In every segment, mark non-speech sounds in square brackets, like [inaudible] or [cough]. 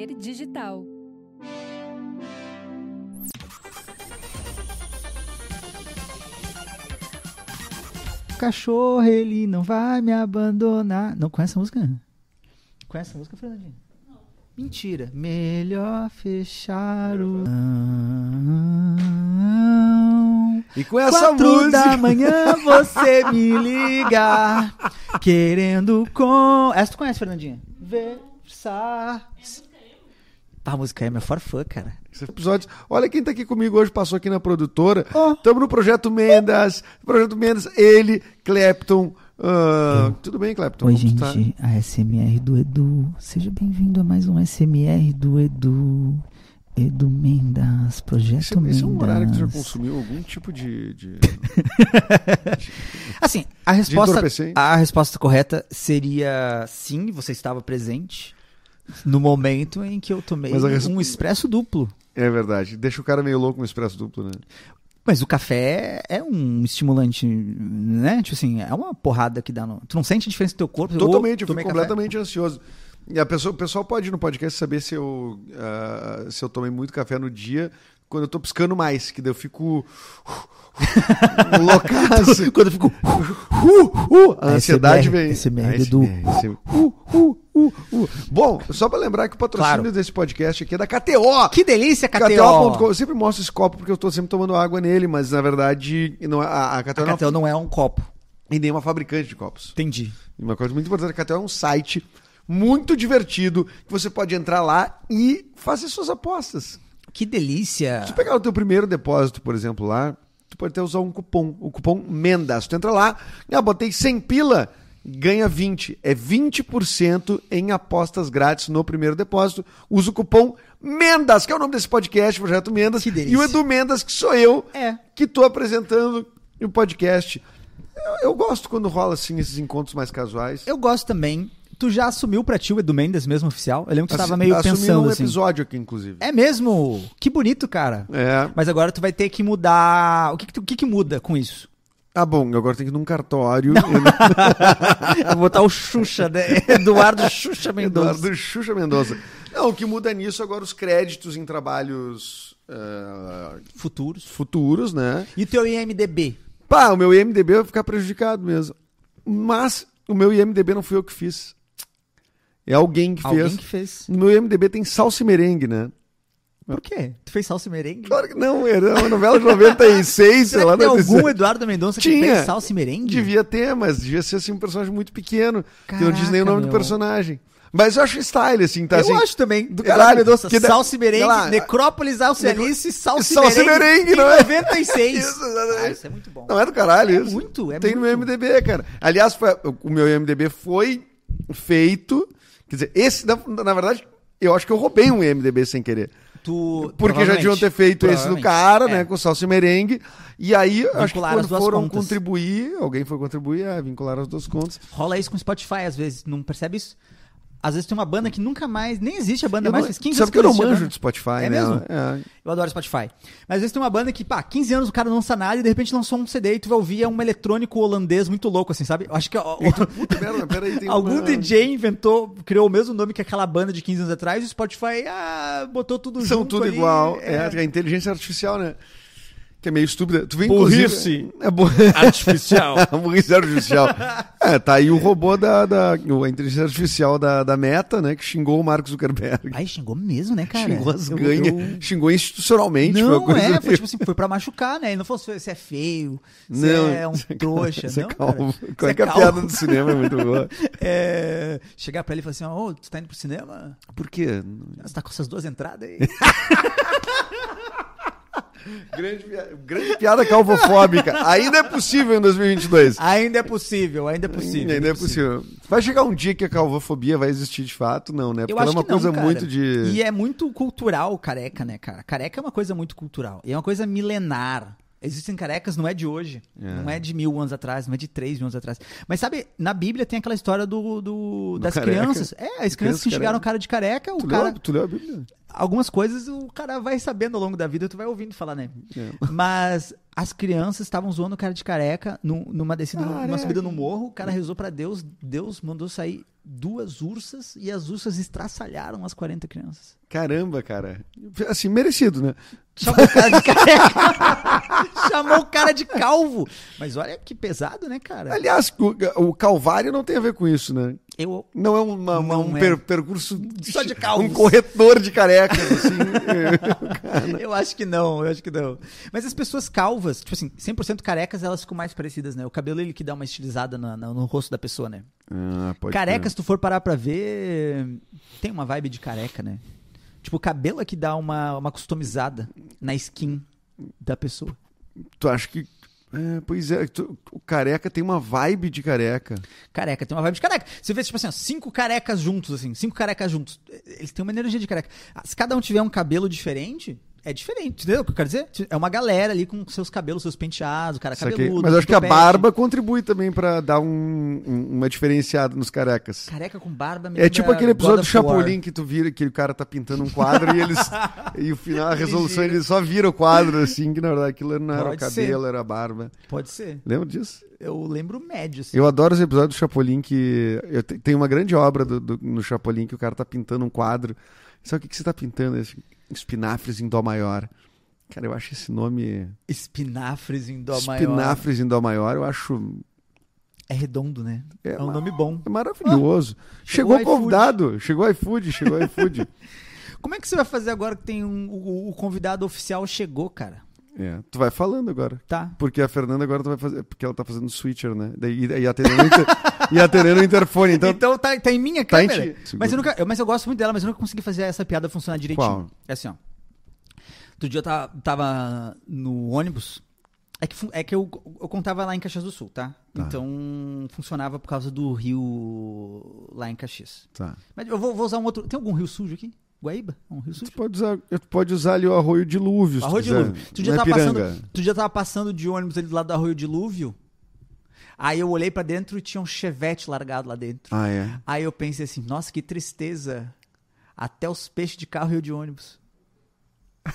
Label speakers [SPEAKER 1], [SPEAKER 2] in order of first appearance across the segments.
[SPEAKER 1] Saber Digital.
[SPEAKER 2] Cachorro, ele não vai me abandonar. Não conhece a música? Conhece a música, Fernandinho? Não. Mentira. Melhor fechar o.
[SPEAKER 3] E com essa
[SPEAKER 2] Quatro
[SPEAKER 3] música.
[SPEAKER 2] da manhã você me liga, querendo com. Essa tu conhece, Fernandinha? Versar. Pá, a música é minha forfã, cara.
[SPEAKER 3] Esse episódio. Olha quem tá aqui comigo hoje, passou aqui na produtora. Estamos no Projeto Mendas. Projeto Mendas, ele, Clapton. ah, tudo bem, Clapton?
[SPEAKER 2] Oi,
[SPEAKER 3] tá?
[SPEAKER 2] gente, a SMR do Edu. Seja bem-vindo a mais um SMR do Edu. Edu Mendas, Projeto
[SPEAKER 3] Esse,
[SPEAKER 2] Mendas.
[SPEAKER 3] esse é um horário que tu já consumiu algum tipo de. de- [laughs]
[SPEAKER 2] Assim, a resposta, a resposta correta seria sim, você estava presente no momento em que eu tomei
[SPEAKER 3] res-
[SPEAKER 2] um expresso duplo.
[SPEAKER 3] É verdade. Deixa o cara meio louco com o expresso duplo, né?
[SPEAKER 2] Mas o café é um estimulante, né? Tipo assim, é uma porrada que dá no... Tu não sente a diferença do teu corpo?
[SPEAKER 3] Totalmente, eu fico
[SPEAKER 2] café.
[SPEAKER 3] completamente ansioso. E a pessoa, o pessoal pode ir no podcast saber se eu, ah, se eu tomei muito café no dia, quando eu tô piscando mais, que daí eu fico loucaço. [laughs]
[SPEAKER 2] Quando eu fico...
[SPEAKER 3] Uh, uh, a ansiedade vem.
[SPEAKER 2] ASMR do-
[SPEAKER 3] ASMR, Uh, uh, uh. Bom, só pra lembrar que o patrocínio
[SPEAKER 2] Claro.
[SPEAKER 3] desse podcast aqui é da KTO.
[SPEAKER 2] Que delícia, KTO!
[SPEAKER 3] KTO.com. Eu sempre mostro esse copo porque eu tô sempre tomando água nele, mas na verdade não, é- a, a KTO
[SPEAKER 2] A
[SPEAKER 3] não
[SPEAKER 2] KTO não é um copo.
[SPEAKER 3] é nenhuma fabricante de copos.
[SPEAKER 2] Entendi.
[SPEAKER 3] E Uma coisa muito importante, a KTO é um site muito divertido que você pode entrar lá e fazer suas apostas.
[SPEAKER 2] Que delícia!
[SPEAKER 3] Se tu pegar o teu primeiro depósito, por exemplo, lá, tu pode até usar um cupom, o cupom MENDAS. Tu entra lá, ah, botei 100 pila, ganha 20. É 20% em apostas grátis no primeiro depósito. Usa o cupom MENDAS, que é o nome desse podcast, Projeto Mendas. E o Edu Mendas, que sou eu,
[SPEAKER 2] É.
[SPEAKER 3] que tô apresentando o podcast. Eu, eu gosto quando rola, assim, esses encontros mais casuais.
[SPEAKER 2] Eu gosto também. Tu já assumiu pra ti o Edu Mendes mesmo oficial? Eu lembro que tu tava meio
[SPEAKER 3] assumi
[SPEAKER 2] pensando
[SPEAKER 3] um
[SPEAKER 2] assim.
[SPEAKER 3] episódio aqui, inclusive.
[SPEAKER 2] É mesmo? Que bonito, cara.
[SPEAKER 3] É.
[SPEAKER 2] Mas agora tu vai ter que mudar. O que que, tu- o que, que muda com isso?
[SPEAKER 3] Ah, bom, agora tem que ir num cartório. [laughs]
[SPEAKER 2] Vou botar o Xuxa, né? Eduardo Xuxa Mendonça.
[SPEAKER 3] Eduardo Xuxa Mendonça. Não, o que muda nisso agora os créditos em trabalhos ah,
[SPEAKER 2] Futuros.
[SPEAKER 3] futuros, né?
[SPEAKER 2] E o teu IMDB?
[SPEAKER 3] Pá, o meu IMDB vai ficar prejudicado mesmo. Mas o meu IMDB não fui eu que fiz. É alguém que
[SPEAKER 2] Alguém
[SPEAKER 3] fez.
[SPEAKER 2] que fez.
[SPEAKER 3] No meu IMDB tem salsa e merengue, né?
[SPEAKER 2] Por quê? Tu fez salsa e merengue?
[SPEAKER 3] Claro que não, era uma novela de 96, [laughs] sei lá.
[SPEAKER 2] que tem algum Eduardo Mendonça que
[SPEAKER 3] Tinha.
[SPEAKER 2] fez salsa e merengue?
[SPEAKER 3] Devia ter, mas devia ser assim um personagem muito pequeno. que não diz
[SPEAKER 2] Caraca,
[SPEAKER 3] nem o nome do
[SPEAKER 2] meu.
[SPEAKER 3] personagem. Mas eu acho style, assim, tá
[SPEAKER 2] Eu
[SPEAKER 3] assim.
[SPEAKER 2] acho também.
[SPEAKER 3] do caralho.
[SPEAKER 2] Mendonça,
[SPEAKER 3] Que da-
[SPEAKER 2] salsa e merengue,
[SPEAKER 3] lá,
[SPEAKER 2] Necrópolis Alcialice, salsa,
[SPEAKER 3] Salsa
[SPEAKER 2] merengue,
[SPEAKER 3] não é?
[SPEAKER 2] 96. [laughs]
[SPEAKER 3] Isso, exatamente.
[SPEAKER 2] Ah, isso é muito bom.
[SPEAKER 3] Não é do caralho
[SPEAKER 2] É
[SPEAKER 3] isso.
[SPEAKER 2] muito, é
[SPEAKER 3] Tem no meu
[SPEAKER 2] muito.
[SPEAKER 3] MDB, cara. Aliás, foi- o meu MDB foi feito. Quer dizer, esse, na, na verdade, eu acho que eu roubei um MDB sem querer.
[SPEAKER 2] Tu,
[SPEAKER 3] Porque já deviam ter feito esse do cara,
[SPEAKER 2] É.
[SPEAKER 3] né? Com salsa e merengue. E aí, acho que quando foram
[SPEAKER 2] contas.
[SPEAKER 3] contribuir, alguém foi contribuir, é, vincularam as duas contas.
[SPEAKER 2] Rola isso com Spotify às vezes, não percebe isso? Às vezes tem uma banda que nunca mais, nem existe a banda
[SPEAKER 3] Eu
[SPEAKER 2] mais,
[SPEAKER 3] não-
[SPEAKER 2] faz 15
[SPEAKER 3] sabe
[SPEAKER 2] anos
[SPEAKER 3] que eu não manjo de Spotify,
[SPEAKER 2] É
[SPEAKER 3] né?
[SPEAKER 2] mesmo?
[SPEAKER 3] É.
[SPEAKER 2] Eu adoro Spotify. Mas às vezes tem uma banda que, pá, 15 anos o cara não lança nada e de repente lançou um CD e tu vai ouvir é um eletrônico holandês muito louco, assim, sabe? Eu acho que ó,
[SPEAKER 3] Puta [laughs] tem
[SPEAKER 2] algum
[SPEAKER 3] uma...
[SPEAKER 2] DJ inventou, criou o mesmo nome que aquela banda de 15 anos atrás e o Spotify ah, botou tudo
[SPEAKER 3] São
[SPEAKER 2] junto
[SPEAKER 3] tudo
[SPEAKER 2] ali,
[SPEAKER 3] igual.
[SPEAKER 2] é.
[SPEAKER 3] É. a inteligência artificial, né? Que é meio estúpida. Tu vê,
[SPEAKER 2] Burrice.
[SPEAKER 3] É bu... [laughs]
[SPEAKER 2] Artificial. [laughs]
[SPEAKER 3] burrice artificial. É, tá aí o robô da, da o- a inteligência artificial da, da Meta, né? Que xingou o Mark Zuckerberg.
[SPEAKER 2] Ai, xingou mesmo, né, cara?
[SPEAKER 3] xingou as ganhas.
[SPEAKER 2] eu-
[SPEAKER 3] Xingou institucionalmente. foi
[SPEAKER 2] Não,
[SPEAKER 3] coisa
[SPEAKER 2] é,
[SPEAKER 3] meio-
[SPEAKER 2] foi tipo assim, foi pra machucar, né? Ele não fosse se é feio, se
[SPEAKER 3] Não,
[SPEAKER 2] é um [laughs] trouxa,
[SPEAKER 3] Você é
[SPEAKER 2] não,
[SPEAKER 3] calmo.
[SPEAKER 2] cara.
[SPEAKER 3] Qual é
[SPEAKER 2] Você
[SPEAKER 3] que a
[SPEAKER 2] calmo.
[SPEAKER 3] piada do cinema é muito boa?
[SPEAKER 2] É, chegar pra ele e falar assim, ô, tu tá indo pro cinema?
[SPEAKER 3] Por quê?
[SPEAKER 2] Você tá com essas duas entradas aí?
[SPEAKER 3] Grande, grande piada calvofóbica. Ainda é possível em 2022.
[SPEAKER 2] ainda é possível, ainda é possível.
[SPEAKER 3] Ainda é possível. Vai chegar um dia que a calvofobia vai existir de fato? Não, né? Porque ela é uma
[SPEAKER 2] que não,
[SPEAKER 3] coisa
[SPEAKER 2] cara.
[SPEAKER 3] muito de.
[SPEAKER 2] E é muito cultural careca, né, cara? Careca é uma coisa muito cultural. E é uma coisa milenar. Existem carecas, não é de hoje.
[SPEAKER 3] É.
[SPEAKER 2] Não é de mil anos atrás, não é de três mil anos atrás. Mas sabe, na Bíblia tem aquela história do, do- das
[SPEAKER 3] careca?
[SPEAKER 2] crianças. É, as crianças que
[SPEAKER 3] Criança
[SPEAKER 2] enxergaram o cara de careca, o
[SPEAKER 3] Tu,
[SPEAKER 2] cara.
[SPEAKER 3] leu, tu leu a Bíblia?
[SPEAKER 2] Algumas coisas o cara vai sabendo ao longo da vida, tu vai ouvindo falar, né?
[SPEAKER 3] É.
[SPEAKER 2] Mas as crianças estavam zoando o cara de careca num- numa descida, numa
[SPEAKER 3] Careca.
[SPEAKER 2] subida no morro, o cara rezou pra Deus, Deus mandou sair duas ursas e as ursas estraçalharam as 40 crianças.
[SPEAKER 3] Caramba, cara. Assim, merecido, né?
[SPEAKER 2] Chamou o cara de careca. [laughs] Chamou o cara de calvo. Mas olha que pesado, né, cara?
[SPEAKER 3] Aliás, o, o Calvário não tem a ver com isso, né?
[SPEAKER 2] Eu
[SPEAKER 3] Não é uma- uma-
[SPEAKER 2] Não
[SPEAKER 3] um
[SPEAKER 2] é.
[SPEAKER 3] per- percurso
[SPEAKER 2] Só de calvos.
[SPEAKER 3] Um corretor de carecas, assim. [laughs]
[SPEAKER 2] Eu acho que não, eu acho que não. Mas as pessoas calvas, tipo assim, 100% carecas, elas ficam mais parecidas, né? O cabelo ele que dá uma estilizada na- na- no rosto da pessoa, né?
[SPEAKER 3] ah, pode
[SPEAKER 2] careca, se tu for parar pra ver, tem uma vibe de careca, né? Tipo, o cabelo é que dá uma, uma customizada na skin da pessoa.
[SPEAKER 3] Tu acha que. É, pois é, tu- o careca tem uma vibe de careca.
[SPEAKER 2] Careca, tem uma vibe de careca. Você vê, tipo assim, ó, cinco carecas juntos, assim, cinco carecas juntos. Eles têm uma energia de careca. Ah, Se cada um tiver um cabelo diferente, é diferente, entendeu o que eu quero dizer? É uma galera ali com seus cabelos, seus penteados, o cara
[SPEAKER 3] Saquei.
[SPEAKER 2] cabeludo.
[SPEAKER 3] Mas eu acho que a barba contribui também pra dar um- um- uma diferenciada nos carecas.
[SPEAKER 2] Careca com barba me
[SPEAKER 3] É tipo aquele episódio do
[SPEAKER 2] of War.
[SPEAKER 3] Chapolin que tu vira que o cara tá pintando um quadro e eles. [laughs] e o final, a resolução, ele só vira o quadro, assim, que na verdade aquilo não era o
[SPEAKER 2] Pode ser.
[SPEAKER 3] cabelo, era a barba.
[SPEAKER 2] Pode ser.
[SPEAKER 3] Lembra disso?
[SPEAKER 2] Eu lembro médio, assim.
[SPEAKER 3] Eu adoro os episódios do Chapolin que. Eu te- tem uma grande obra do- do- no Chapolin que o cara tá pintando um quadro. Sabe o que, que você tá pintando? Esse- Espinafres em Dó maior. Cara, eu acho esse nome.
[SPEAKER 2] Espinafres em dó maior.
[SPEAKER 3] Espinafres em Dó maior, eu acho.
[SPEAKER 2] É redondo, né?
[SPEAKER 3] É
[SPEAKER 2] É, um nome bom.
[SPEAKER 3] É maravilhoso.
[SPEAKER 2] chegou
[SPEAKER 3] chegou
[SPEAKER 2] o
[SPEAKER 3] convidado. Chegou o iFood, chegou o iFood. [laughs]
[SPEAKER 2] Como é que você vai fazer agora que tem um, o, o convidado oficial chegou, cara?
[SPEAKER 3] É, tu vai falando agora.
[SPEAKER 2] Tá.
[SPEAKER 3] Porque a Fernanda agora tu vai fazer. Porque ela tá fazendo switcher, né? Daí, e, atendendo, inter- [laughs] e atendendo o interfone. Então,
[SPEAKER 2] Então, tá, tá em minha
[SPEAKER 3] Tá em ti.
[SPEAKER 2] mas, eu nunca, eu, mas eu gosto muito dela, mas eu nunca consegui fazer essa piada funcionar direitinho.
[SPEAKER 3] Qual?
[SPEAKER 2] É assim, ó. Outro dia eu tava, tava no ônibus. É que, é que eu, eu contava lá em Caxias do Sul, tá?
[SPEAKER 3] Tá.
[SPEAKER 2] Então funcionava por causa do rio lá em Caxias.
[SPEAKER 3] tá.
[SPEAKER 2] Mas eu vou, vou usar um outro. Tem algum rio sujo aqui? Guaíba? É Um rio sujo?
[SPEAKER 3] Tu pode usar, tu pode usar ali o arroio dilúvio.
[SPEAKER 2] Arroio. Dilúvio. Tu
[SPEAKER 3] Não é
[SPEAKER 2] tava passando,
[SPEAKER 3] piranga.
[SPEAKER 2] tu dia tava passando de ônibus ali do lado do Arroio Dilúvio. Aí eu olhei pra dentro e tinha um chevette largado lá dentro.
[SPEAKER 3] Ah, é.
[SPEAKER 2] Aí eu pensei assim, nossa, que tristeza. Até os peixes de carro e de ônibus. [laughs]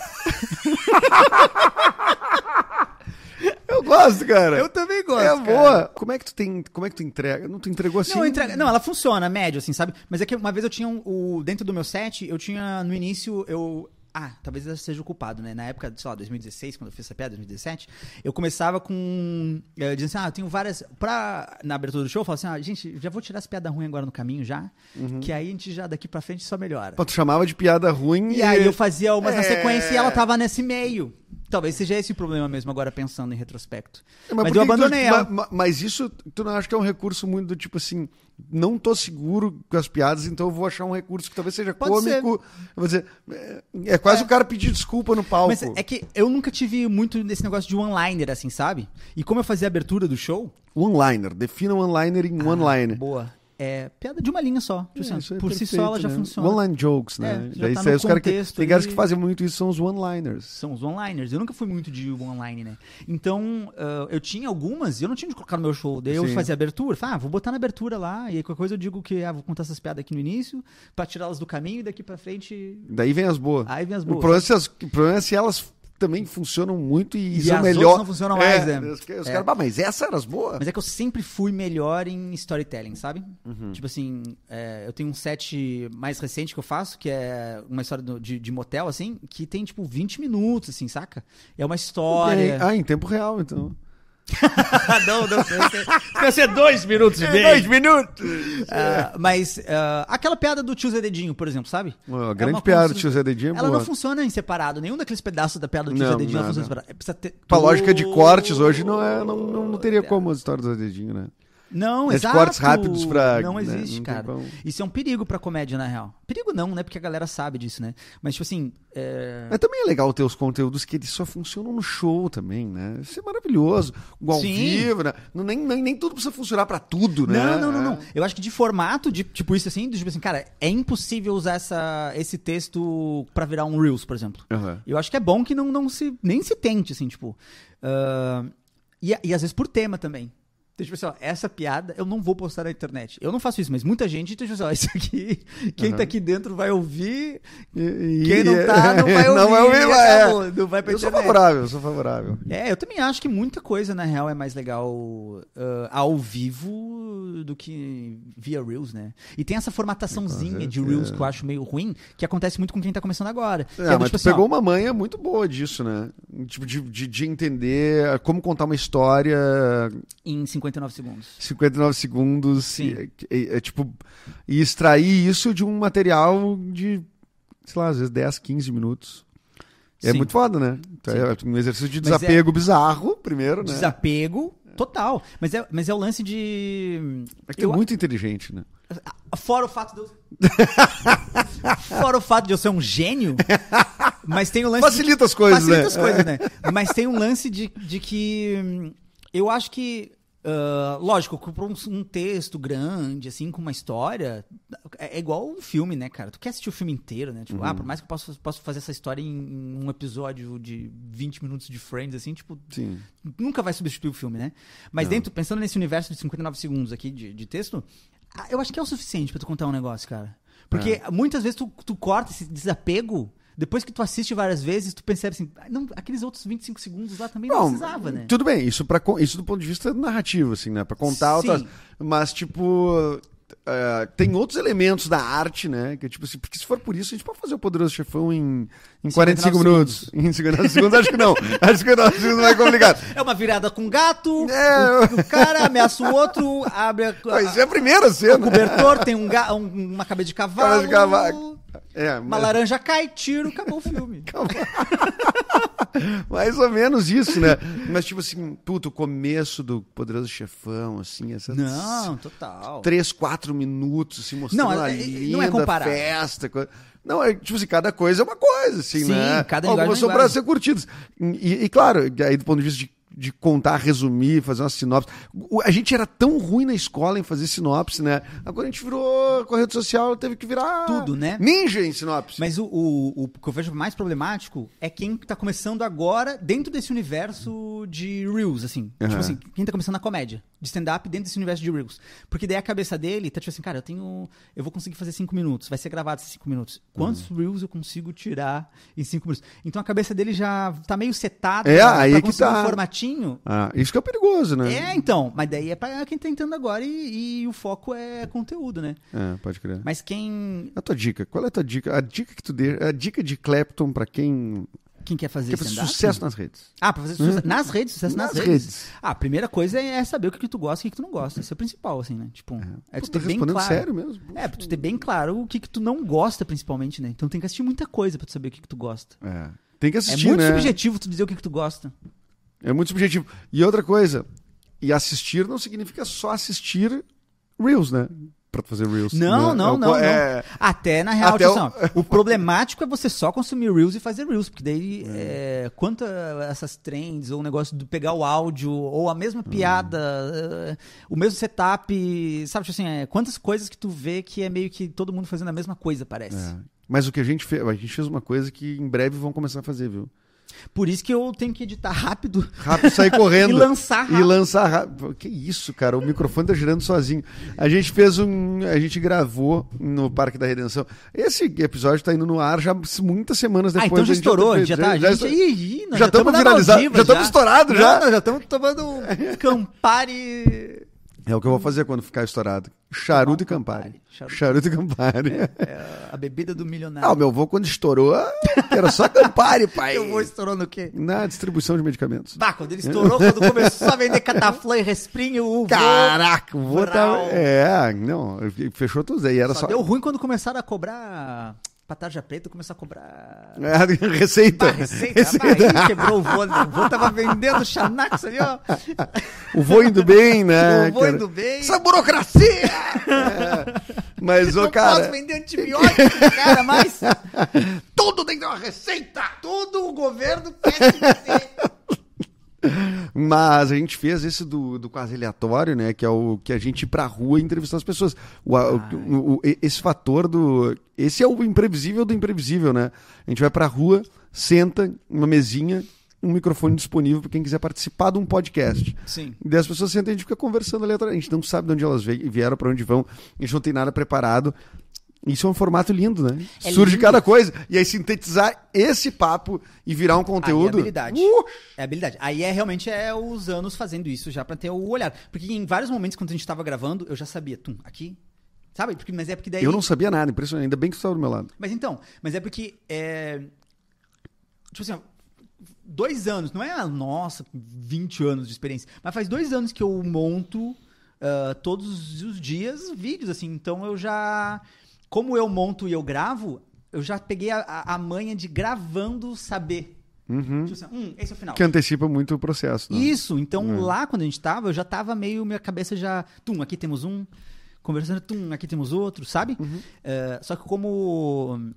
[SPEAKER 3] Eu gosto, cara.
[SPEAKER 2] Eu também gosto.
[SPEAKER 3] é
[SPEAKER 2] cara.
[SPEAKER 3] boa. Como é que tu tem. Como é que tu entrega? Não, tu entregou assim?
[SPEAKER 2] Não, entrega- não, ela funciona, médio, assim, sabe? Mas é que uma vez eu tinha um, o, dentro do meu set, eu tinha no início, eu. Ah, talvez eu seja o culpado, né? Na época, sei lá, 2016, quando eu fiz essa piada, 2017, eu começava com. eh, dizendo assim, ah, eu tenho várias. Pra, na abertura do show, eu falava assim, ah, gente, já vou tirar as piadas ruins agora no caminho já,
[SPEAKER 3] Uhum.
[SPEAKER 2] que aí a gente já daqui pra frente só melhora.
[SPEAKER 3] Pô, tu chamava de piada ruim
[SPEAKER 2] E aí eu fazia umas na
[SPEAKER 3] É.
[SPEAKER 2] sequência e ela tava nesse meio. Talvez seja esse o problema mesmo, agora pensando em retrospecto.
[SPEAKER 3] É,
[SPEAKER 2] Mas,
[SPEAKER 3] por
[SPEAKER 2] eu
[SPEAKER 3] que tu-
[SPEAKER 2] abandonei ela.
[SPEAKER 3] ma- ma- Mas, isso, tu não acha que é um recurso muito do tipo assim, não tô seguro com as piadas, então eu vou achar um recurso que talvez seja
[SPEAKER 2] Pode
[SPEAKER 3] cômico. Eu vou dizer, é, é quase
[SPEAKER 2] É.
[SPEAKER 3] o cara pedir desculpa no palco.
[SPEAKER 2] Mas é que eu nunca tive muito desse negócio de one-liner, assim, sabe? E como eu fazia a abertura do show.
[SPEAKER 3] One-liner. Defina um one-liner em
[SPEAKER 2] Ah,
[SPEAKER 3] line.
[SPEAKER 2] Boa. É piada de uma linha só.
[SPEAKER 3] É,
[SPEAKER 2] assim,
[SPEAKER 3] é
[SPEAKER 2] por si
[SPEAKER 3] perfeito,
[SPEAKER 2] só ela já
[SPEAKER 3] né?
[SPEAKER 2] funciona.
[SPEAKER 3] One-line jokes, né?
[SPEAKER 2] É, já
[SPEAKER 3] Daí
[SPEAKER 2] tá
[SPEAKER 3] os cara que, tem caras que fazem muito isso, são os one-liners.
[SPEAKER 2] São os one-liners. Eu nunca fui muito de one-line, né? Então, ah, eu tinha algumas e eu não tinha de colocar no meu show. Daí eu
[SPEAKER 3] Sim.
[SPEAKER 2] fazia abertura. Falei, ah, vou botar na abertura lá. E aí qualquer coisa eu digo que ah, vou contar essas piadas aqui no início pra tirá-las do caminho e daqui pra frente.
[SPEAKER 3] Daí vem as boas.
[SPEAKER 2] Aí vem as
[SPEAKER 3] O
[SPEAKER 2] boas.
[SPEAKER 3] problema, é se as- o problema é se elas também funcionam muito e,
[SPEAKER 2] E
[SPEAKER 3] são
[SPEAKER 2] as
[SPEAKER 3] melhor.
[SPEAKER 2] outras não funcionam mais,
[SPEAKER 3] é,
[SPEAKER 2] né?
[SPEAKER 3] Os, os
[SPEAKER 2] É.
[SPEAKER 3] caras, "Bah, mas essa era as boas.
[SPEAKER 2] Mas é que eu sempre fui melhor em storytelling, sabe?
[SPEAKER 3] Uhum.
[SPEAKER 2] Tipo assim, é, eu tenho um set mais recente que eu faço, que é uma história de, de motel, assim, que tem, tipo, 20 minutos, assim, saca? É uma história.
[SPEAKER 3] Ah, em tempo real, então. [laughs]
[SPEAKER 2] não, não, vai ser dois minutos e
[SPEAKER 3] Dois minutos!
[SPEAKER 2] Ah, mas ah, aquela piada do tio Zé Dedinho, por exemplo, sabe?
[SPEAKER 3] Uma
[SPEAKER 2] É
[SPEAKER 3] grande
[SPEAKER 2] uma
[SPEAKER 3] piada do
[SPEAKER 2] constru-
[SPEAKER 3] tio Zé Dedinho é
[SPEAKER 2] Ela
[SPEAKER 3] boa.
[SPEAKER 2] não funciona em separado. Nenhum daqueles pedaços da piada do tio
[SPEAKER 3] Não,
[SPEAKER 2] Zé Dedinho
[SPEAKER 3] nada.
[SPEAKER 2] funciona em separado. É, Precisa ter
[SPEAKER 3] Pra lógica de cortes hoje não, é, não, não, não teria como as histórias do dedinho, né?
[SPEAKER 2] Não,
[SPEAKER 3] Esses
[SPEAKER 2] exato.
[SPEAKER 3] cortes rápidos pra-
[SPEAKER 2] Não
[SPEAKER 3] né,
[SPEAKER 2] existe,
[SPEAKER 3] não tem
[SPEAKER 2] cara.
[SPEAKER 3] como.
[SPEAKER 2] Isso é um perigo pra comédia, na real. Perigo não, né? Porque a galera sabe disso, né? Mas, tipo assim. é,
[SPEAKER 3] Mas também é legal ter os conteúdos que eles só funcionam no show também, né? Isso é maravilhoso. O ao
[SPEAKER 2] Sim.
[SPEAKER 3] vivo, né? Não, nem, nem, nem tudo precisa funcionar pra tudo, né?
[SPEAKER 2] Não, não, não, não. Eu acho que de formato, de tipo isso assim, de, tipo assim, cara, é impossível usar essa, esse texto pra virar um Reels, por exemplo.
[SPEAKER 3] Aham.
[SPEAKER 2] Eu acho que é bom que não, não se nem se tente, assim, tipo. ah, e, e às vezes por tema também. Então, tipo assim, ó, essa piada eu não vou postar na internet. Eu não faço isso, mas muita gente, então, tipo assim, ó, [laughs] isso aqui, quem tá aqui dentro vai ouvir,
[SPEAKER 3] E-
[SPEAKER 2] quem não tá [laughs] não vai ouvir.
[SPEAKER 3] não vai ouvir,
[SPEAKER 2] e
[SPEAKER 3] é.
[SPEAKER 2] acabou, não vai pra
[SPEAKER 3] Eu sou
[SPEAKER 2] internet.
[SPEAKER 3] favorável, eu sou favorável.
[SPEAKER 2] É, eu também acho que muita coisa, na real, é mais legal ah, ao vivo do que via Reels, né? E tem essa formataçãozinha de Reels que eu acho meio ruim, que acontece muito com quem tá começando agora.
[SPEAKER 3] É,
[SPEAKER 2] é do
[SPEAKER 3] mas
[SPEAKER 2] tipo assim, ó,
[SPEAKER 3] pegou uma manha muito boa disso, né? Tipo, de, de, de entender como contar uma história
[SPEAKER 2] em 59 segundos.
[SPEAKER 3] 59 segundos.
[SPEAKER 2] Sim.
[SPEAKER 3] É, é, é, tipo, e extrair isso de um material de, sei lá, às vezes 10, 15 minutos. É
[SPEAKER 2] Sim.
[SPEAKER 3] muito foda, né? Então, é um exercício de
[SPEAKER 2] é-
[SPEAKER 3] desapego bizarro, primeiro, né?
[SPEAKER 2] Desapego total. Mas é, mas é o lance de.
[SPEAKER 3] É que
[SPEAKER 2] eu-
[SPEAKER 3] é muito inteligente, né?
[SPEAKER 2] Fora o fato de eu. [laughs] Fora o fato de eu ser um gênio. Mas tem o lance. de-
[SPEAKER 3] Facilita as coisas,
[SPEAKER 2] Facilita
[SPEAKER 3] né?
[SPEAKER 2] as coisas, né? Mas tem um lance de, de que. hum, Eu acho que. Ah, lógico, para um, um texto grande, assim, com uma história, é, é igual um filme, né, cara? Tu quer assistir o filme inteiro, né? Tipo, ah,
[SPEAKER 3] Uhum.
[SPEAKER 2] por mais que eu possa, possa fazer essa história em, em um episódio de 20 minutos de Friends, assim, tipo,
[SPEAKER 3] Sim.
[SPEAKER 2] nunca vai substituir o filme, né? Mas
[SPEAKER 3] Não.
[SPEAKER 2] dentro, pensando nesse universo de 59 segundos aqui de, de texto, ah, eu acho que é o suficiente pra tu contar um negócio, cara. Porque
[SPEAKER 3] É.
[SPEAKER 2] muitas vezes tu, tu corta esse desapego, depois que tu assiste várias vezes, tu percebe assim, "Ah, não, aqueles outros 25 segundos lá também não, precisava, né?
[SPEAKER 3] Tudo bem, isso, pra, isso do ponto de vista narrativo, assim, né? Pra contar
[SPEAKER 2] Sim.
[SPEAKER 3] outras. Mas, tipo. é, tem outros elementos da arte, né? Que, tipo assim, porque se for por isso, a gente pode fazer o Poderoso Chefão em, em 45 minutos. Em 59 segundos, [laughs] acho que não. Acho que 59 segundos não é complicado.
[SPEAKER 2] É uma virada com gato,
[SPEAKER 3] É.
[SPEAKER 2] o, o cara ameaça o outro, abre a,
[SPEAKER 3] Mas é a primeira
[SPEAKER 2] o
[SPEAKER 3] cena.
[SPEAKER 2] cobertor, tem um ga, um- uma cabeça de cavalo,
[SPEAKER 3] Cabeça de cavalo. É,
[SPEAKER 2] uma
[SPEAKER 3] mas-
[SPEAKER 2] laranja cai, tiro, acabou o filme. [laughs] [laughs]
[SPEAKER 3] mais ou menos isso, né? Mas, tipo assim, puto, o começo do Poderoso Chefão, assim, essas.
[SPEAKER 2] Não, total.
[SPEAKER 3] três, quatro minutos, assim, mostrando
[SPEAKER 2] Não,
[SPEAKER 3] a
[SPEAKER 2] é- é-
[SPEAKER 3] linda
[SPEAKER 2] não é comparável.
[SPEAKER 3] festa. co- Não, é tipo assim, cada coisa é uma coisa, assim,
[SPEAKER 2] Sim,
[SPEAKER 3] né?
[SPEAKER 2] cada
[SPEAKER 3] Algumas
[SPEAKER 2] é
[SPEAKER 3] são
[SPEAKER 2] linguagem.
[SPEAKER 3] ser curtidas. E, e, claro, aí do ponto de vista de, de contar, resumir, fazer uma sinopse. A gente era tão ruim na escola em fazer sinopse, né? Agora a gente virou rede social, teve que virar
[SPEAKER 2] Tudo, né?
[SPEAKER 3] ninja em sinopse.
[SPEAKER 2] Mas o, o, o que eu vejo mais problemático é quem tá começando agora dentro desse universo de Reels, assim.
[SPEAKER 3] Aham.
[SPEAKER 2] Tipo assim, quem tá começando na comédia, de stand-up dentro desse universo de Reels. Porque daí a cabeça dele tá tipo assim, cara, eu tenho. Eu vou conseguir fazer cinco minutos, vai ser gravado esses cinco minutos. Quantos
[SPEAKER 3] Uhum.
[SPEAKER 2] Reels eu consigo tirar em cinco minutos? Então a cabeça dele já tá meio setada
[SPEAKER 3] É, aí
[SPEAKER 2] pra
[SPEAKER 3] que tá.
[SPEAKER 2] um formatinho.
[SPEAKER 3] Ah, isso que é perigoso, né?
[SPEAKER 2] É, então, mas daí é pra quem tá entrando agora e, e o foco é conteúdo, né?
[SPEAKER 3] É, pode crer.
[SPEAKER 2] Mas quem,
[SPEAKER 3] A tua dica, qual é a tua dica? A dica que tu dê, a dica de Clapton pra quem
[SPEAKER 2] quem quer fazer
[SPEAKER 3] quer fazer sucesso nas redes.
[SPEAKER 2] Ah, pra fazer sucesso nas redes, sucesso nas,
[SPEAKER 3] Nas
[SPEAKER 2] redes.
[SPEAKER 3] redes.
[SPEAKER 2] Ah, a primeira coisa é saber o que, que tu gosta e o que, que tu não gosta. Isso é o principal, assim, né? Tipo, é,
[SPEAKER 3] Pô,
[SPEAKER 2] tu
[SPEAKER 3] tá
[SPEAKER 2] ter bem
[SPEAKER 3] respondendo
[SPEAKER 2] claro.
[SPEAKER 3] sério mesmo?
[SPEAKER 2] É, pra tu ter bem claro o que, que tu não gosta, principalmente, né? Então tem que assistir muita coisa pra tu saber o que, que tu gosta.
[SPEAKER 3] É. Tem que
[SPEAKER 2] É
[SPEAKER 3] assistir,
[SPEAKER 2] muito
[SPEAKER 3] né?
[SPEAKER 2] subjetivo tu dizer o que, que tu gosta.
[SPEAKER 3] É muito subjetivo. E outra coisa, e assistir não significa só assistir Reels, né? Pra fazer Reels.
[SPEAKER 2] Não,
[SPEAKER 3] né?
[SPEAKER 2] não,
[SPEAKER 3] É
[SPEAKER 2] não, não.
[SPEAKER 3] É,
[SPEAKER 2] Até na real,
[SPEAKER 3] Até o-
[SPEAKER 2] o... [laughs] problemático é você só consumir Reels e fazer Reels, porque daí, é, quanto a essas trends, ou o negócio de pegar o áudio, ou a mesma piada, é, o mesmo setup, sabe, tipo assim, é, quantas coisas que tu vê que é meio que todo mundo fazendo a mesma coisa, parece.
[SPEAKER 3] é. Mas o que a gente fez, a gente fez uma coisa que em breve vão começar a fazer, viu?
[SPEAKER 2] Por isso que eu tenho que editar rápido
[SPEAKER 3] Rápido, sair [laughs] correndo.
[SPEAKER 2] e lançar rápido.
[SPEAKER 3] E lançar rápido. Que isso, cara? O microfone tá girando sozinho. A gente fez um. A gente gravou no Parque da Redenção. Esse episódio tá indo no ar já muitas semanas
[SPEAKER 2] Ah,
[SPEAKER 3] depois.
[SPEAKER 2] então já estourou, já, tá.
[SPEAKER 3] já-
[SPEAKER 2] Ih, ih, nós
[SPEAKER 3] já tamo
[SPEAKER 2] tamo na
[SPEAKER 3] viralizados, já tamo estourado,
[SPEAKER 2] Não,
[SPEAKER 3] já.
[SPEAKER 2] já estamos tomando um [laughs] Campari.
[SPEAKER 3] É o que eu vou fazer quando ficar estourado. Charuto e Campari.
[SPEAKER 2] Charuto.
[SPEAKER 3] Charuto e Campari.
[SPEAKER 2] É a bebida do milionário.
[SPEAKER 3] Ah, o meu avô, quando estourou, era só Campari, pai. [laughs]
[SPEAKER 2] Eu vou estourando o quê?
[SPEAKER 3] Na distribuição de medicamentos.
[SPEAKER 2] Bah, quando ele estourou, quando começou a vender cataflã e resprinho, o vô
[SPEAKER 3] Caraca, o vô tava.
[SPEAKER 2] Brau.
[SPEAKER 3] É, não, fechou tudo aí. Era
[SPEAKER 2] só,
[SPEAKER 3] só.
[SPEAKER 2] deu ruim quando começaram a cobrar pra tarja preta, começou a cobrar...
[SPEAKER 3] É, receita.
[SPEAKER 2] Bah, receita, bah, aí quebrou o vô, né? O vô tava vendendo Xanax ali, ó.
[SPEAKER 3] O vô indo bem, né?
[SPEAKER 2] O vô
[SPEAKER 3] cara?
[SPEAKER 2] indo bem.
[SPEAKER 3] Essa burocracia! É. Mas, ô,
[SPEAKER 2] Não
[SPEAKER 3] cara.
[SPEAKER 2] posso vender antibiótico, cara, mas [laughs] tudo tem que ter uma receita. Tudo o governo quer que você...
[SPEAKER 3] Mas a gente fez esse do, do quase aleatório, né? Que é o que a gente ir pra rua e entrevistar as pessoas. O, o- o- esse fator do. Esse é o imprevisível do imprevisível, né? A gente vai pra rua, senta numa mesinha, um microfone disponível para quem quiser participar de um podcast.
[SPEAKER 2] Sim.
[SPEAKER 3] E daí as pessoas sentem, a gente fica conversando aleatoriamente. A gente não sabe de onde elas vieram, para onde vão. A gente não tem nada preparado. Isso é um formato lindo, né?
[SPEAKER 2] É
[SPEAKER 3] Surge
[SPEAKER 2] lindo.
[SPEAKER 3] cada coisa. E aí sintetizar esse papo e virar um
[SPEAKER 2] Aí é
[SPEAKER 3] conteúdo.
[SPEAKER 2] habilidade.
[SPEAKER 3] Uh!
[SPEAKER 2] É habilidade. Aí é realmente é os anos fazendo isso já pra ter o olhar. Porque em vários momentos, quando a gente tava gravando, eu já sabia, tum, aqui. Sabe? Porque, mas é porque daí.
[SPEAKER 3] Eu não sabia nada, impressionante. Ainda bem que você estava do meu lado.
[SPEAKER 2] Mas então, mas é porque. É... Tipo assim, ó, dois anos, não é, ah, nossa, 20 anos de experiência, mas faz dois anos que eu monto ah, todos os dias vídeos, assim, então eu já. Como eu monto e eu gravo, eu já peguei a, a, manha de gravando saber.
[SPEAKER 3] Uhum.
[SPEAKER 2] Tipo assim, hum, esse é o final.
[SPEAKER 3] Que antecipa muito o processo. né?
[SPEAKER 2] Isso, então
[SPEAKER 3] É.
[SPEAKER 2] lá quando a gente tava, eu já tava meio, minha cabeça já, tum, aqui temos um, conversando, tum, aqui temos outro, sabe?
[SPEAKER 3] Uhum.
[SPEAKER 2] Eh, só que como,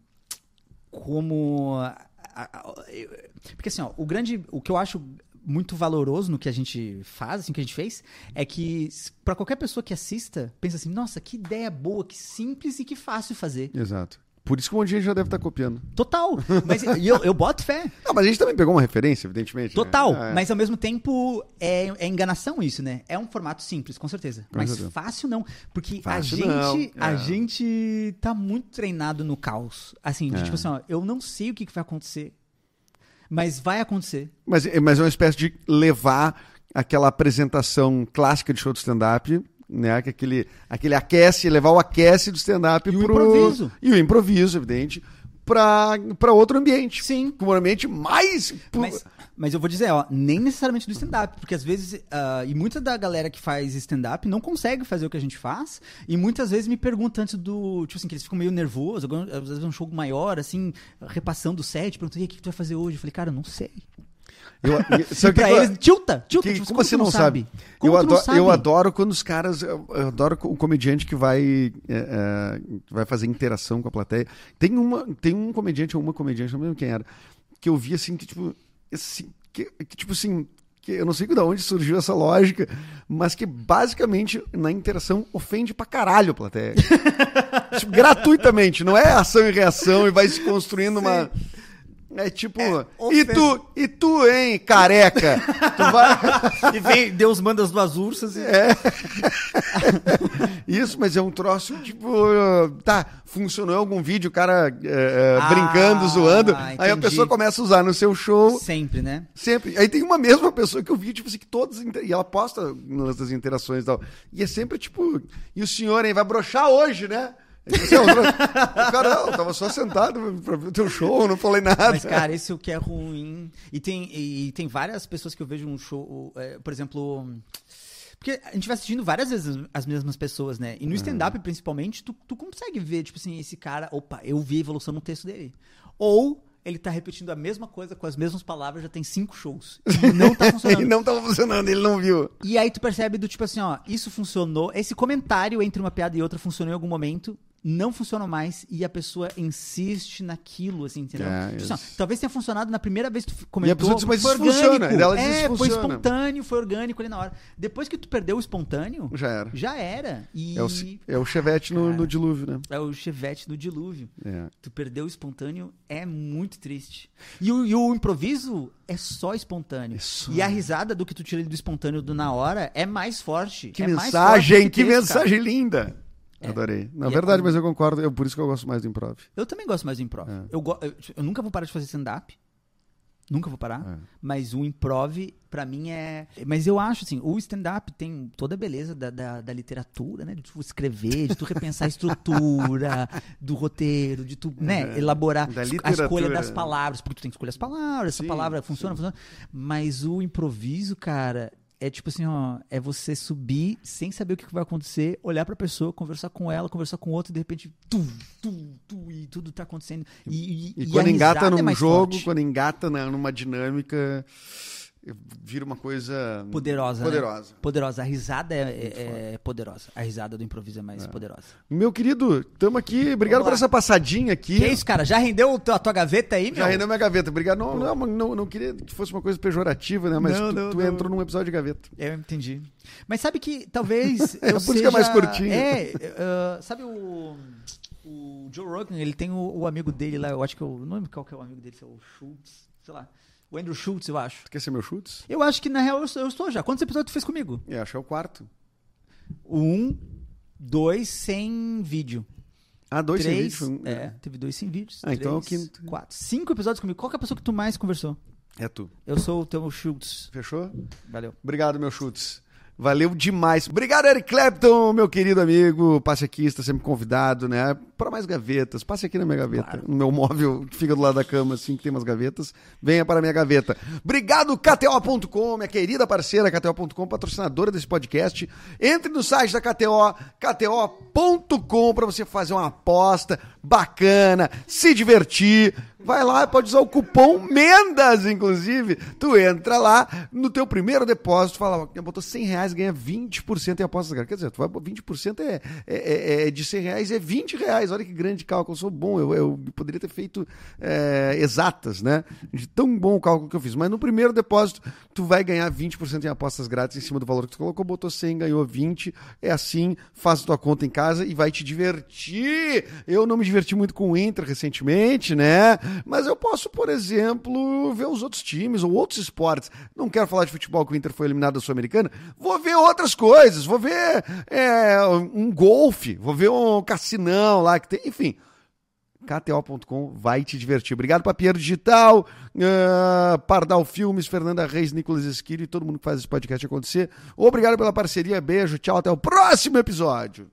[SPEAKER 2] como, porque assim, ó, o grande, o que eu acho muito valoroso no que a gente faz, assim, que a gente fez, é que pra qualquer pessoa que assista, pensa assim, nossa, que ideia boa, que simples e que fácil fazer.
[SPEAKER 3] Exato. Por isso que um monte de gente já deve estar copiando.
[SPEAKER 2] Total, [laughs] mas e eu, eu boto fé.
[SPEAKER 3] Não, mas a gente também pegou uma referência, evidentemente. né?
[SPEAKER 2] Total,
[SPEAKER 3] Ah, é.
[SPEAKER 2] mas ao mesmo tempo é, é enganação isso, né? É um formato simples, com certeza.
[SPEAKER 3] Com
[SPEAKER 2] mas
[SPEAKER 3] certeza.
[SPEAKER 2] fácil não, porque
[SPEAKER 3] Fácil
[SPEAKER 2] a gente,
[SPEAKER 3] não,
[SPEAKER 2] a
[SPEAKER 3] é.
[SPEAKER 2] gente tá muito treinado no caos. Assim, de
[SPEAKER 3] É.
[SPEAKER 2] tipo assim, ó, eu não sei o que, que vai acontecer, mas vai acontecer.
[SPEAKER 3] Mas, mas é uma espécie de levar aquela apresentação clássica de show de stand-up, né? Que aquele, aquele aquece, levar o aquece do stand-up
[SPEAKER 2] E o
[SPEAKER 3] pro.
[SPEAKER 2] improviso.
[SPEAKER 3] E o improviso, evidente, para outro ambiente.
[SPEAKER 2] Sim.
[SPEAKER 3] Um ambiente mais.
[SPEAKER 2] Mas, mas eu vou dizer, ó, nem necessariamente do stand-up, porque às vezes, ah, e muita da galera que faz stand-up não consegue fazer o que a gente faz, e muitas vezes me perguntam antes do, tipo assim, que eles ficam meio nervosos, às vezes é um show maior, assim, repassando o set, perguntando, e aí, o que tu vai fazer hoje? Eu falei, cara, eu não sei.
[SPEAKER 3] Eu,
[SPEAKER 2] E [laughs]
[SPEAKER 3] sabe
[SPEAKER 2] pra
[SPEAKER 3] que eu-
[SPEAKER 2] eles, tilta, tilta.
[SPEAKER 3] Que-
[SPEAKER 2] tipo,
[SPEAKER 3] como, você não sabe?
[SPEAKER 2] Como
[SPEAKER 3] eu, adoro,
[SPEAKER 2] sabe?
[SPEAKER 3] eu adoro quando os caras. Eu, eu adoro o comediante que vai, é, é, vai fazer interação com a plateia. Tem, uma, tem um comediante ou uma comediante, não lembro quem era, que eu vi assim, que tipo. Assim, que, que, tipo assim. Que eu não sei de onde surgiu essa lógica, mas que basicamente na interação ofende pra caralho a plateia. [laughs] Tipo, gratuitamente, não é ação e reação e vai se construindo uma. É tipo, e
[SPEAKER 2] ofensa.
[SPEAKER 3] tu, e tu, hein, careca? [laughs] Tu vai. [laughs]
[SPEAKER 2] E vem, Deus manda as duas ursas e...
[SPEAKER 3] É. Isso, mas é um troço, tipo, tá, funcionou em algum vídeo, o cara é, é,
[SPEAKER 2] Ah,
[SPEAKER 3] brincando, zoando, aí a pessoa começa a usar no seu show,
[SPEAKER 2] Sempre, né?
[SPEAKER 3] sempre. Aí tem uma mesma pessoa que eu vi, tipo assim, que todas, e ela posta nas interações e tal, e é sempre tipo, e o senhor, hein, vai broxar hoje, né? Assim, outra- o cara, não, eu tava só sentado pra ver o teu show, não falei nada.
[SPEAKER 2] Mas, cara, esse é o que é ruim. E tem, e tem várias pessoas que eu vejo um show, é, por exemplo. Porque a gente vai assistindo várias vezes as mesmas pessoas, né? E no stand-up, principalmente, tu, tu consegue ver, tipo assim, esse cara, opa, eu vi a evolução no texto dele. Ou ele tá repetindo a mesma coisa com as mesmas palavras, já tem cinco shows. E não tá [laughs] funcionando.
[SPEAKER 3] E não tava funcionando, ele não viu.
[SPEAKER 2] E aí tu percebe do tipo assim, ó, isso funcionou, esse comentário entre uma piada e outra funcionou em algum momento, não funciona mais e a pessoa insiste naquilo, assim, entendeu?
[SPEAKER 3] É,
[SPEAKER 2] Tipo assim,
[SPEAKER 3] isso.
[SPEAKER 2] talvez tenha funcionado na primeira vez que tu
[SPEAKER 3] E a
[SPEAKER 2] comentou,
[SPEAKER 3] pessoa diz, mas
[SPEAKER 2] foi
[SPEAKER 3] isso funciona. E ela diz,
[SPEAKER 2] é,
[SPEAKER 3] isso
[SPEAKER 2] foi
[SPEAKER 3] funciona.
[SPEAKER 2] espontâneo, foi orgânico ali na hora. Depois que tu perdeu o espontâneo,
[SPEAKER 3] Já era.
[SPEAKER 2] já era. E
[SPEAKER 3] É o, é o chevette no,
[SPEAKER 2] Cara.
[SPEAKER 3] no dilúvio, né?
[SPEAKER 2] é o chevette do dilúvio.
[SPEAKER 3] É.
[SPEAKER 2] Tu perdeu o espontâneo é muito triste. E o, e o improviso é só espontâneo.
[SPEAKER 3] É só.
[SPEAKER 2] E a risada do que tu tira do espontâneo do na hora é mais forte.
[SPEAKER 3] Que
[SPEAKER 2] é
[SPEAKER 3] mensagem,
[SPEAKER 2] forte
[SPEAKER 3] que
[SPEAKER 2] do texto, cara.
[SPEAKER 3] mensagem linda.
[SPEAKER 2] É.
[SPEAKER 3] Adorei. Na
[SPEAKER 2] E é
[SPEAKER 3] verdade,
[SPEAKER 2] como-
[SPEAKER 3] mas eu concordo, é por isso que eu gosto mais do improv.
[SPEAKER 2] Eu também gosto mais do improv.
[SPEAKER 3] É.
[SPEAKER 2] Eu, go- eu, eu nunca vou parar de fazer stand-up. Nunca vou parar.
[SPEAKER 3] É.
[SPEAKER 2] Mas o improv, pra mim, é. Mas eu acho, assim, o stand-up tem toda a beleza da, da, da literatura, né? De tu escrever, de tu repensar a estrutura [laughs] do roteiro, de tu, né,
[SPEAKER 3] É.
[SPEAKER 2] elaborar a escolha das palavras, porque tu tem que escolher as palavras, essa
[SPEAKER 3] Sim,
[SPEAKER 2] palavra funciona,
[SPEAKER 3] sim.
[SPEAKER 2] funciona. Mas o improviso, cara. É tipo assim, ó, é você subir sem saber o que vai acontecer, olhar pra pessoa, conversar com ela, conversar com outro, e de repente, tu, tu, tu, e tudo tá acontecendo. E, e,
[SPEAKER 3] E,
[SPEAKER 2] e
[SPEAKER 3] quando
[SPEAKER 2] a
[SPEAKER 3] engata
[SPEAKER 2] risada
[SPEAKER 3] num
[SPEAKER 2] é
[SPEAKER 3] jogo,
[SPEAKER 2] forte.
[SPEAKER 3] quando engata na- numa dinâmica, vira uma coisa
[SPEAKER 2] Poderosa, né?
[SPEAKER 3] poderosa.
[SPEAKER 2] Poderosa. A risada é, é- é poderosa. A risada do improviso é mais poderosa.
[SPEAKER 3] Meu querido, estamos aqui. Obrigado por essa passadinha aqui.
[SPEAKER 2] Que isso, cara? Já rendeu a tua gaveta aí, meu?
[SPEAKER 3] Já rendeu minha gaveta. Obrigado. Não, não, não, não queria que fosse uma coisa pejorativa, né? Mas
[SPEAKER 2] Não,
[SPEAKER 3] tu,
[SPEAKER 2] não,
[SPEAKER 3] tu entrou num episódio de gaveta.
[SPEAKER 2] Eu entendi. Mas sabe que talvez [laughs]
[SPEAKER 3] É,
[SPEAKER 2] eu
[SPEAKER 3] é
[SPEAKER 2] seja...
[SPEAKER 3] mais curtinho.
[SPEAKER 2] É, uh, sabe o... O Joe Rogan, ele tem o, o amigo dele lá, eu acho que eu não lembro qual que é o amigo dele, se é o Schultz, sei lá. O Andrew Schultz, eu acho.
[SPEAKER 3] Tu quer ser meu chutes?
[SPEAKER 2] Eu acho que, na real, eu, sou- eu estou já. Quantos episódios tu fez comigo?
[SPEAKER 3] Eu acho que é o quarto.
[SPEAKER 2] Um, dois sem vídeo.
[SPEAKER 3] Ah, dois sem
[SPEAKER 2] três,
[SPEAKER 3] vídeo. foi um-
[SPEAKER 2] É, teve dois sem vídeos.
[SPEAKER 3] Ah, então é o
[SPEAKER 2] três,
[SPEAKER 3] quinto.
[SPEAKER 2] Quatro. Cinco episódios comigo. Qual que é a pessoa que tu mais conversou?
[SPEAKER 3] É tu.
[SPEAKER 2] Eu sou o teu Schultz.
[SPEAKER 3] Fechou?
[SPEAKER 2] Valeu.
[SPEAKER 3] Obrigado, meu chutes. Valeu demais. Obrigado, Eric Clapton, meu querido amigo. Passe aqui, está sempre convidado, né? Para mais gavetas. Passe aqui na minha gaveta.
[SPEAKER 2] Claro.
[SPEAKER 3] No meu móvel que fica do lado da cama, assim, que tem umas gavetas. Venha para a minha gaveta. Obrigado, KTO.com, minha querida parceira KTO.com, patrocinadora desse podcast. Entre no site da KTO, KTO.com, para você fazer uma aposta bacana, se divertir. Vai lá, pode usar o cupom MENDAS, inclusive. Tu entra lá, no teu primeiro depósito, fala, botou 100 reais, ganha 20% em apostas grátis. Quer dizer, tu vai, 20% é, é, é- é de 100 reais, é 20 reais. Olha que grande cálculo, eu sou bom. Eu, eu poderia ter feito é, exatas, né? De tão bom o cálculo que eu fiz. Mas no primeiro depósito, tu vai ganhar 20% em apostas grátis em cima do valor que tu colocou, botou 100, ganhou 20. É assim, faz tua conta em casa e vai te divertir. Eu não me diverti muito com o Inter recentemente, né? Mas eu posso, por exemplo, ver os outros times ou outros esportes. Não quero falar de futebol que o Inter foi eliminado da Sul-Americana. Vou ver outras coisas. Vou ver é, um golfe. Vou ver um cassinão lá que tem. Enfim. KTO.com vai te divertir. Obrigado, Papieiro Digital, ah, Pardal Filmes, Fernanda Reis, Nicolas Esquilo e todo mundo que faz esse podcast acontecer. Obrigado pela parceria. Beijo, tchau, até o próximo episódio.